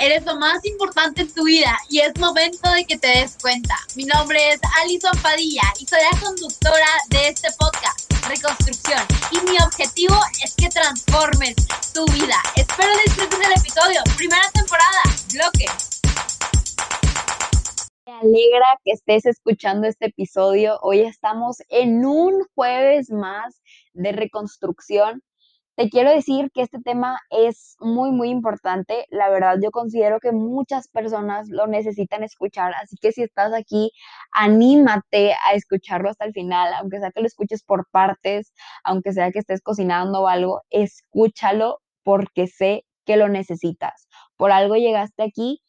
eres lo más importante en tu vida y es momento de que te des cuenta. Mi nombre es Alison Padilla y soy la conductora de este podcast, Reconstrucción. Y mi objetivo es que transformes tu vida. Espero disfrutes el episodio. Primera temporada, bloque. Me alegra que estés escuchando este episodio. Hoy estamos en un jueves más de reconstrucción te quiero decir que este tema es muy, muy importante. La verdad, yo considero que muchas personas lo necesitan escuchar, así que si estás aquí, anímate a escucharlo hasta el final, aunque sea que lo escuches por partes, aunque sea que estés cocinando o algo, escúchalo porque sé que lo necesitas. Por algo llegaste aquí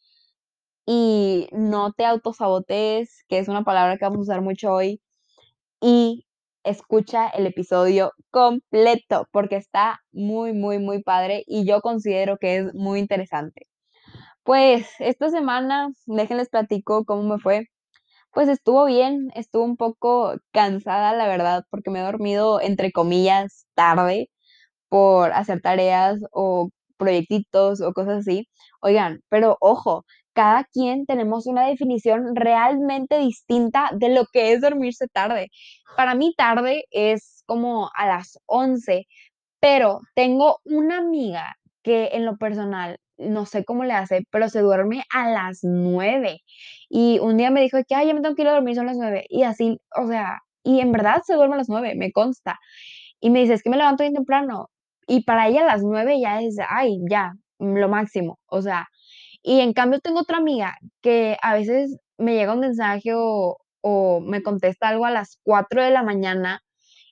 y no te autosabotees, que es una palabra que vamos a usar mucho hoy, y escucha el episodio completo porque está muy, muy, muy padre y yo considero que es muy interesante. Pues esta semana, déjenles platico cómo me fue. Pues estuvo bien, estuvo un poco cansada, la verdad, porque me he dormido, entre comillas, tarde por hacer tareas o proyectitos o cosas así. Oigan, pero ojo, cada quien tenemos una definición realmente distinta de lo que es dormirse tarde. Para mí tarde es como a las 11, pero tengo una amiga que en lo personal, no sé cómo le hace, pero se duerme a las 9. Y un día me dijo que, ay, ya me tengo que ir a dormir, son las 9. Y así, o sea, y en verdad se duerme a las 9, me consta. Y me dice, es que me levanto bien temprano. Y para ella a las 9 ya es, ay, ya, lo máximo. O sea, y en cambio tengo otra amiga que a veces me llega un mensaje o, me contesta algo a las 4 de la mañana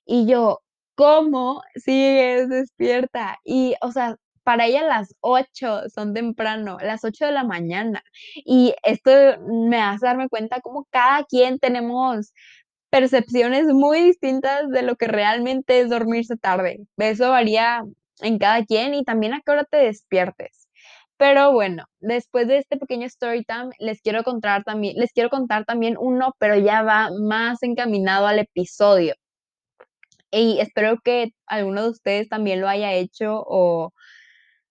y yo, ¿cómo sigues despierta? Y, o sea, para ella las 8 son temprano, las 8 de la mañana. Y esto me hace darme cuenta como cada quien tenemos percepciones muy distintas de lo que realmente es dormirse tarde. Eso varía en cada quien y también a qué hora te despiertes. Pero bueno, después de este pequeño story time, les quiero contar también, les quiero contar también uno, pero ya va más encaminado al episodio. Y espero que alguno de ustedes también lo haya hecho o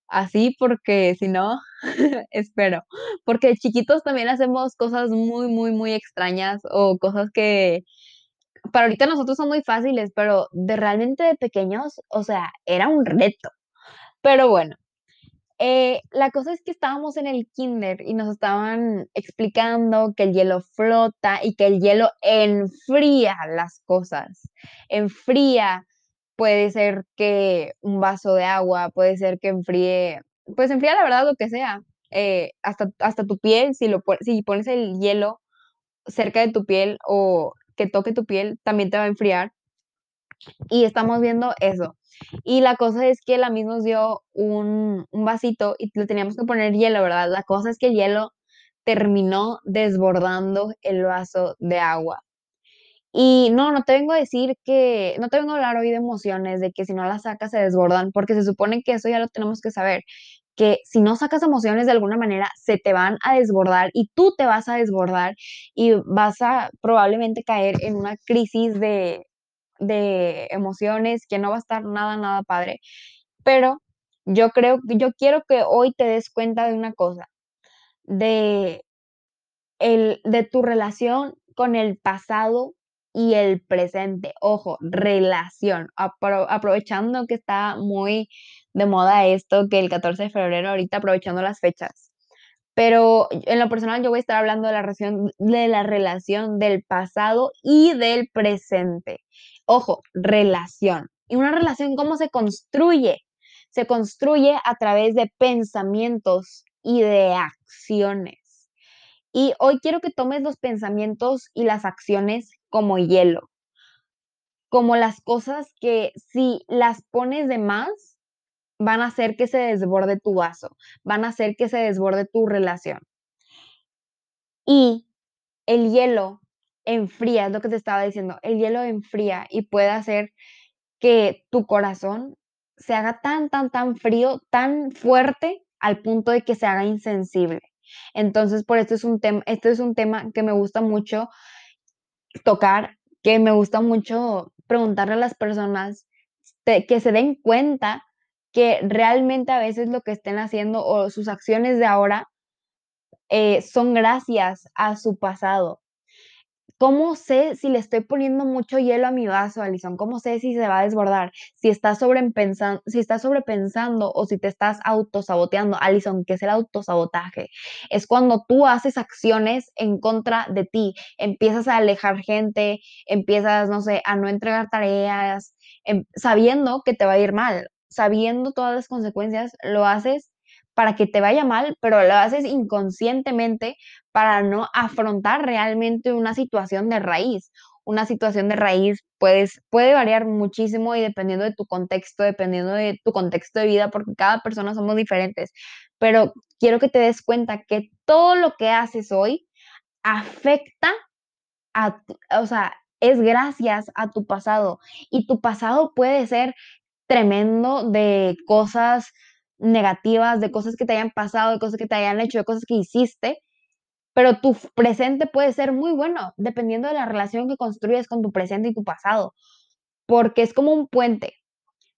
así, porque si no, espero. Porque chiquitos también hacemos cosas muy, muy, muy extrañas o cosas que para ahorita nosotros son muy fáciles, pero de realmente de pequeños, o sea, era un reto. Pero bueno, eh, la cosa es que estábamos en el kinder y nos estaban explicando que el hielo flota y que el hielo enfría las cosas. Enfría, puede ser que un vaso de agua, puede ser que enfríe, pues enfría la verdad lo que sea. Eh, hasta, hasta tu piel, si, lo, si pones el hielo cerca de tu piel o que toque tu piel, también te va a enfriar. Y estamos viendo eso. Y la cosa es que la misma nos dio un, un vasito y le teníamos que poner hielo, ¿verdad? La cosa es que el hielo terminó desbordando el vaso de agua. Y no, no te vengo a decir que, no te vengo a hablar hoy de emociones, de que si no las sacas se desbordan, porque se supone que eso ya lo tenemos que saber, que si no sacas emociones de alguna manera, se te van a desbordar y tú te vas a desbordar y vas a probablemente caer en una crisis de, de emociones, que no va a estar nada, nada padre. Pero yo creo, yo quiero que hoy te des cuenta de una cosa, de, el, de tu relación con el pasado y el presente. Ojo, relación. aprovechando que está muy de moda esto, que el 14 de febrero, ahorita aprovechando las fechas. Pero en lo personal yo voy a estar hablando de la relación, de la relación del pasado y del presente. Ojo, relación. ¿Y una relación cómo se construye? Se construye a través de pensamientos y de acciones. Y hoy quiero que tomes los pensamientos y las acciones como hielo, como las cosas que si las pones de más, van a hacer que se desborde tu vaso, van a hacer que se desborde tu relación. Y el hielo enfría, es lo que te estaba diciendo, el hielo enfría y puede hacer que tu corazón se haga tan, tan, tan frío, tan fuerte al punto de que se haga insensible. Entonces, por esto es un tema, esto es un tema que me gusta mucho tocar, que me gusta mucho preguntarle a las personas que se den cuenta que realmente a veces lo que estén haciendo o sus acciones de ahora eh, son gracias a su pasado. ¿Cómo sé si le estoy poniendo mucho hielo a mi vaso, Alison? ¿Cómo sé si se va a desbordar? Si estás sobrepensando, si o si te estás autosaboteando. Alison, ¿qué es el autosabotaje? Es cuando tú haces acciones en contra de ti, empiezas a alejar gente, empiezas, no sé, a no entregar tareas, em, sabiendo que te va a ir mal, sabiendo todas las consecuencias, lo haces para que te vaya mal, pero lo haces inconscientemente para no afrontar realmente una situación de raíz. Una situación de raíz pues, puede variar muchísimo y dependiendo de tu contexto, dependiendo de tu contexto de vida, porque cada persona somos diferentes. Pero quiero que te des cuenta que todo lo que haces hoy afecta a, o sea, es gracias a tu pasado. Y tu pasado puede ser tremendo de cosas negativas, de cosas que te hayan pasado, de cosas que te hayan hecho, de cosas que hiciste, pero tu presente puede ser muy bueno, dependiendo de la relación que construyes con tu presente y tu pasado, porque es como un puente.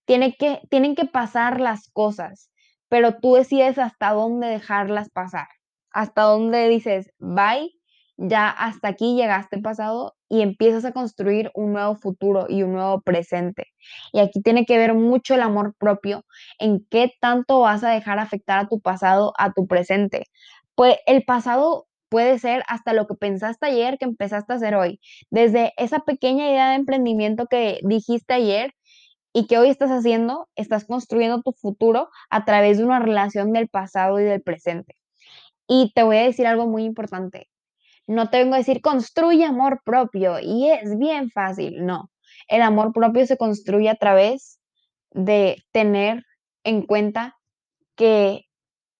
Tiene que, tienen que pasar las cosas, pero tú decides hasta dónde dejarlas pasar, hasta dónde dices, bye, ya hasta aquí llegaste pasado y empiezas a construir un nuevo futuro y un nuevo presente. Y aquí tiene que ver mucho el amor propio, en qué tanto vas a dejar afectar a tu pasado, a tu presente. Pues el pasado puede ser hasta lo que pensaste ayer que empezaste a hacer hoy. Desde esa pequeña idea de emprendimiento que dijiste ayer y que hoy estás haciendo, estás construyendo tu futuro a través de una relación del pasado y del presente. Y te voy a decir algo muy importante. No tengo que decir construye amor propio y es bien fácil, no. El amor propio se construye a través de tener en cuenta que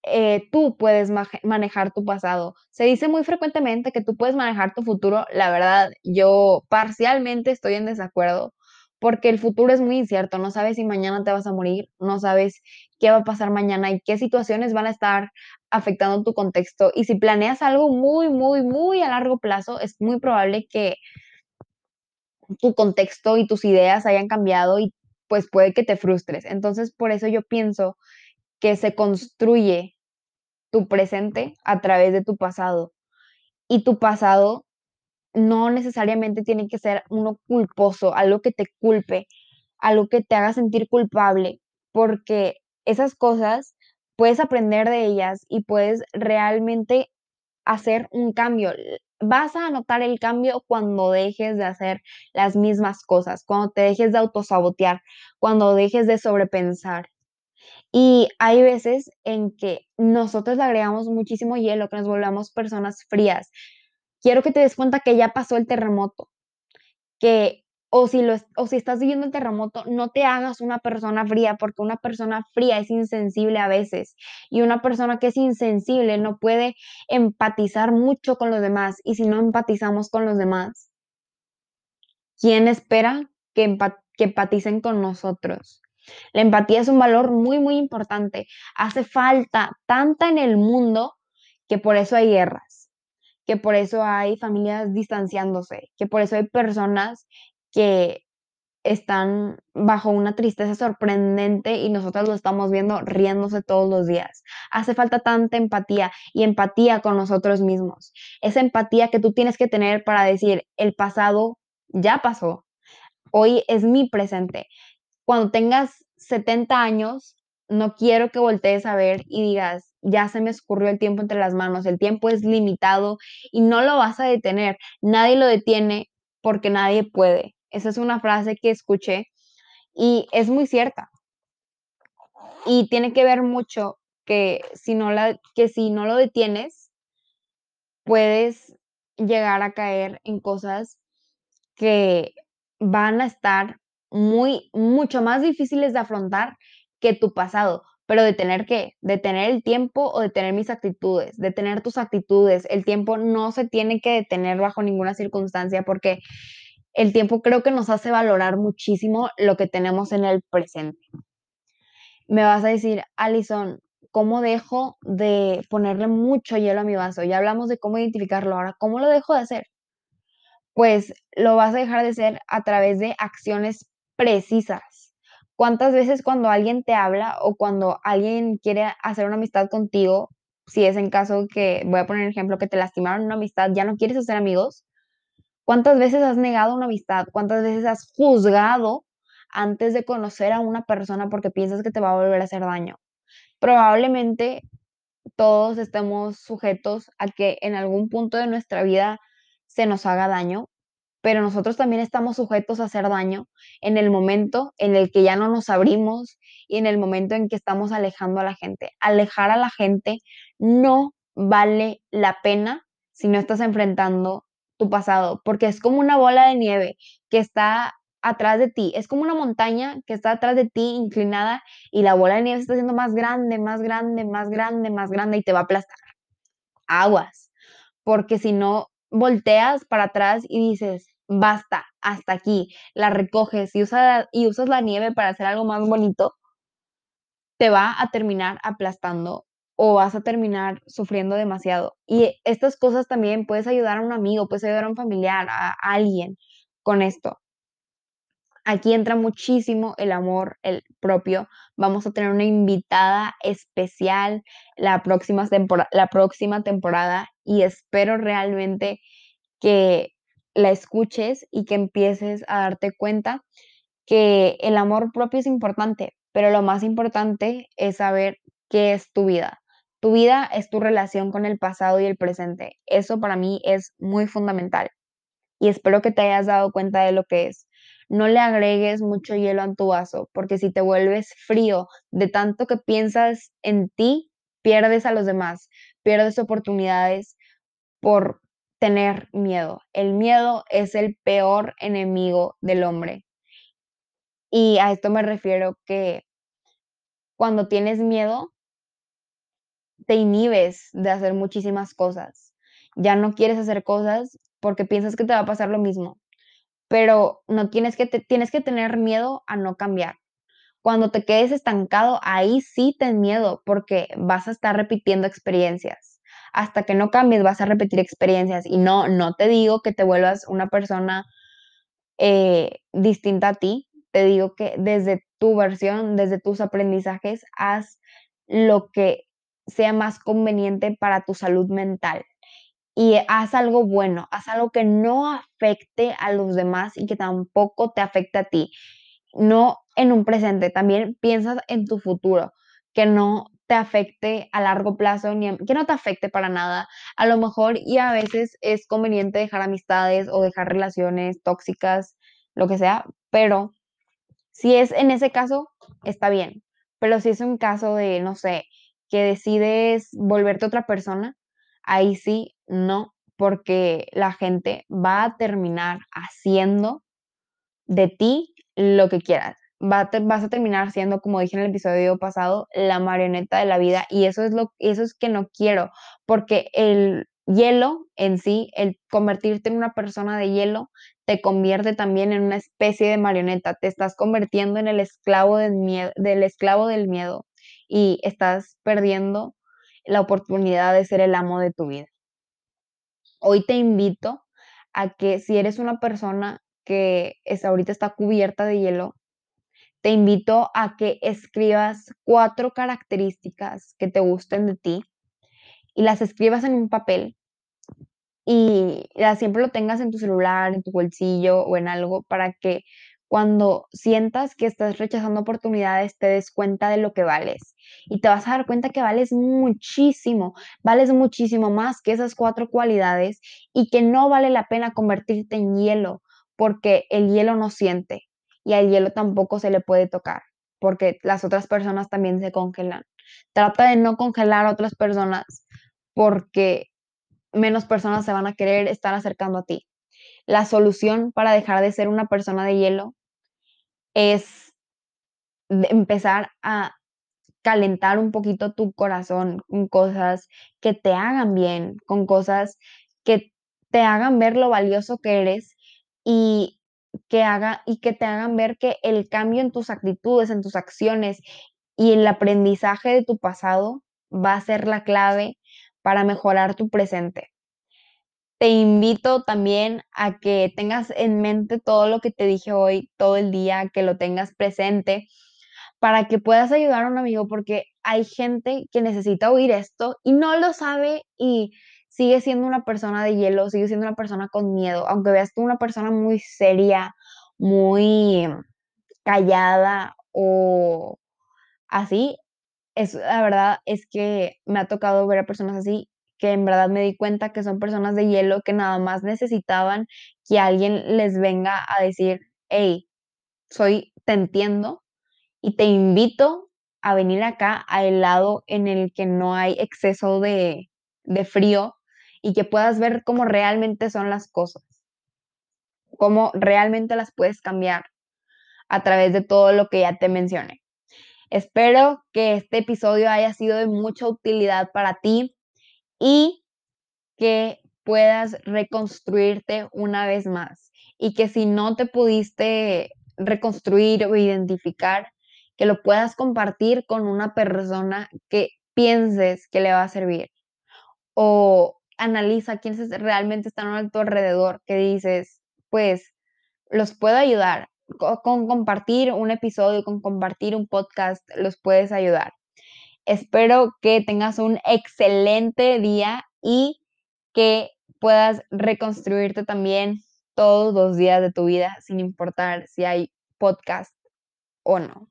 eh, tú puedes manejar tu pasado. Se dice muy frecuentemente que tú puedes manejar tu futuro. La verdad, yo parcialmente estoy en desacuerdo porque el futuro es muy incierto. No sabes si mañana te vas a morir, no sabes qué va a pasar mañana y qué situaciones van a estar afectando tu contexto. Y si planeas algo muy, muy, muy a largo plazo, es muy probable que tu contexto y tus ideas hayan cambiado y pues puede que te frustres. Entonces, por eso yo pienso que se construye tu presente a través de tu pasado. Y tu pasado no necesariamente tiene que ser uno culposo, algo que te culpe, algo que te haga sentir culpable, porque esas cosas puedes aprender de ellas y puedes realmente hacer un cambio. Vas a notar el cambio cuando dejes de hacer las mismas cosas, cuando te dejes de autosabotear, cuando dejes de sobrepensar. Y hay veces en que nosotros le agregamos muchísimo hielo, que nos volvemos personas frías. Quiero que te des cuenta que ya pasó el terremoto, que o si, lo, o si estás viviendo el terremoto, no te hagas una persona fría, porque una persona fría es insensible a veces y una persona que es insensible no puede empatizar mucho con los demás y si no empatizamos con los demás, ¿quién espera que, que empaticen con nosotros? La empatía es un valor muy, muy importante. Hace falta tanta en el mundo que por eso hay guerras, que por eso hay familias distanciándose, que por eso hay personas que están bajo una tristeza sorprendente y nosotros lo estamos viendo riéndose todos los días. Hace falta tanta empatía y empatía con nosotros mismos. Esa empatía que tú tienes que tener para decir, el pasado ya pasó, hoy es mi presente cuando tengas 70 años, no quiero que voltees a ver y digas, ya se me escurrió el tiempo entre las manos, el tiempo es limitado y no lo vas a detener. Nadie lo detiene porque nadie puede. Esa es una frase que escuché y es muy cierta. Y tiene que ver mucho que si no, la, que si no lo detienes, puedes llegar a caer en cosas que van a estar muy, mucho más difíciles de afrontar que tu pasado, pero de tener que, de tener el tiempo o de tener mis actitudes, de tener tus actitudes. El tiempo no se tiene que detener bajo ninguna circunstancia porque el tiempo creo que nos hace valorar muchísimo lo que tenemos en el presente. Me vas a decir, Alison, ¿cómo dejo de ponerle mucho hielo a mi vaso? Ya hablamos de cómo identificarlo, ahora, ¿cómo lo dejo de hacer? Pues lo vas a dejar de hacer a través de acciones precisas. ¿Cuántas veces cuando alguien te habla o cuando alguien quiere hacer una amistad contigo, si es en caso que, voy a poner un ejemplo, que te lastimaron una amistad, ya no quieres hacer amigos, ¿cuántas veces has negado una amistad? ¿Cuántas veces has juzgado antes de conocer a una persona porque piensas que te va a volver a hacer daño? Probablemente todos estemos sujetos a que en algún punto de nuestra vida se nos haga daño, pero nosotros también estamos sujetos a hacer daño en el momento en el que ya no nos abrimos y en el momento en que estamos alejando a la gente. Alejar a la gente no vale la pena si no estás enfrentando tu pasado, porque es como una bola de nieve que está atrás de ti, es como una montaña que está atrás de ti inclinada y la bola de nieve se está haciendo más grande, más grande, más grande, más grande y te va a aplastar. Aguas, porque si no volteas para atrás y dices, basta, hasta aquí, la recoges y, y usas la nieve para hacer algo más bonito, te va a terminar aplastando o vas a terminar sufriendo demasiado. Y estas cosas también puedes ayudar a un amigo, puedes ayudar a un familiar, a, alguien con esto. Aquí entra muchísimo el amor, el propio. Vamos a tener una invitada especial la próxima, la próxima temporada y espero realmente que la escuches y que empieces a darte cuenta que el amor propio es importante, pero lo más importante es saber qué es tu vida. Tu vida es tu relación con el pasado y el presente. Eso para mí es muy fundamental y espero que te hayas dado cuenta de lo que es. No le agregues mucho hielo a tu vaso, porque si te vuelves frío de tanto que piensas en ti, pierdes a los demás, pierdes oportunidades por tener miedo. El miedo es el peor enemigo del hombre. Y a esto me refiero que cuando tienes miedo, te inhibes de hacer muchísimas cosas. Ya no quieres hacer cosas porque piensas que te va a pasar lo mismo. Pero no tienes que, tienes que tener miedo a no cambiar. Cuando te quedes estancado, ahí sí ten miedo porque vas a estar repitiendo experiencias hasta que no cambies vas a repetir experiencias. Y no, no te digo que te vuelvas una persona eh, distinta a ti, te digo que desde tu versión, desde tus aprendizajes, haz lo que sea más conveniente para tu salud mental. Y haz algo bueno, haz algo que no afecte a los demás y que tampoco te afecte a ti. No en un presente, también piensas en tu futuro, que no te afecte a largo plazo, ni que no te afecte para nada. A lo mejor y a veces es conveniente dejar amistades o dejar relaciones tóxicas, lo que sea, pero si es en ese caso, está bien. Pero si es un caso de, no sé, que decides volverte otra persona, ahí sí, no, porque la gente va a terminar haciendo de ti lo que quieras vas a terminar siendo, como dije en el episodio pasado, la marioneta de la vida y eso es lo eso es que no quiero, porque el hielo en sí, el convertirte en una persona de hielo te convierte también en una especie de marioneta, te estás convirtiendo en el esclavo del miedo, del esclavo del miedo y estás perdiendo la oportunidad de ser el amo de tu vida. Hoy te invito a que si eres una persona que es, ahorita está cubierta de hielo, te invito a que escribas cuatro características que te gusten de ti y las escribas en un papel y siempre lo tengas en tu celular, en tu bolsillo o en algo para que cuando sientas que estás rechazando oportunidades te des cuenta de lo que vales y te vas a dar cuenta que vales muchísimo, vales muchísimo más que esas cuatro cualidades y que no vale la pena convertirte en hielo porque el hielo no siente, y al hielo tampoco se le puede tocar porque las otras personas también se congelan. Trata de no congelar a otras personas porque menos personas se van a querer estar acercando a ti. La solución para dejar de ser una persona de hielo es empezar a calentar un poquito tu corazón con cosas que te hagan bien, con cosas que te hagan ver lo valioso que eres y que haga y que te hagan ver que el cambio en tus actitudes, en tus acciones y el aprendizaje de tu pasado va a ser la clave para mejorar tu presente. Te invito también a que tengas en mente todo lo que te dije hoy, todo el día, que lo tengas presente, para que puedas ayudar a un amigo, porque hay gente que necesita oír esto y no lo sabe y sigue siendo una persona de hielo, sigue siendo una persona con miedo, aunque veas tú una persona muy seria, muy callada o así, es, la verdad es que me ha tocado ver a personas así que en verdad me di cuenta que son personas de hielo que nada más necesitaban que alguien les venga a decir, hey, soy, te entiendo y te invito a venir acá al lado en el que no hay exceso de, de frío y que puedas ver cómo realmente son las cosas, cómo realmente las puedes cambiar a través de todo lo que ya te mencioné. Espero que este episodio haya sido de mucha utilidad para ti y que puedas reconstruirte una vez más y que si no te pudiste reconstruir o identificar, que lo puedas compartir con una persona que pienses que le va a servir. O analiza quiénes realmente están a tu alrededor, que dices, pues los puedo ayudar. Con compartir un episodio, con compartir un podcast, los puedes ayudar. Espero que tengas un excelente día y que puedas reconstruirte también todos los días de tu vida, sin importar si hay podcast o no.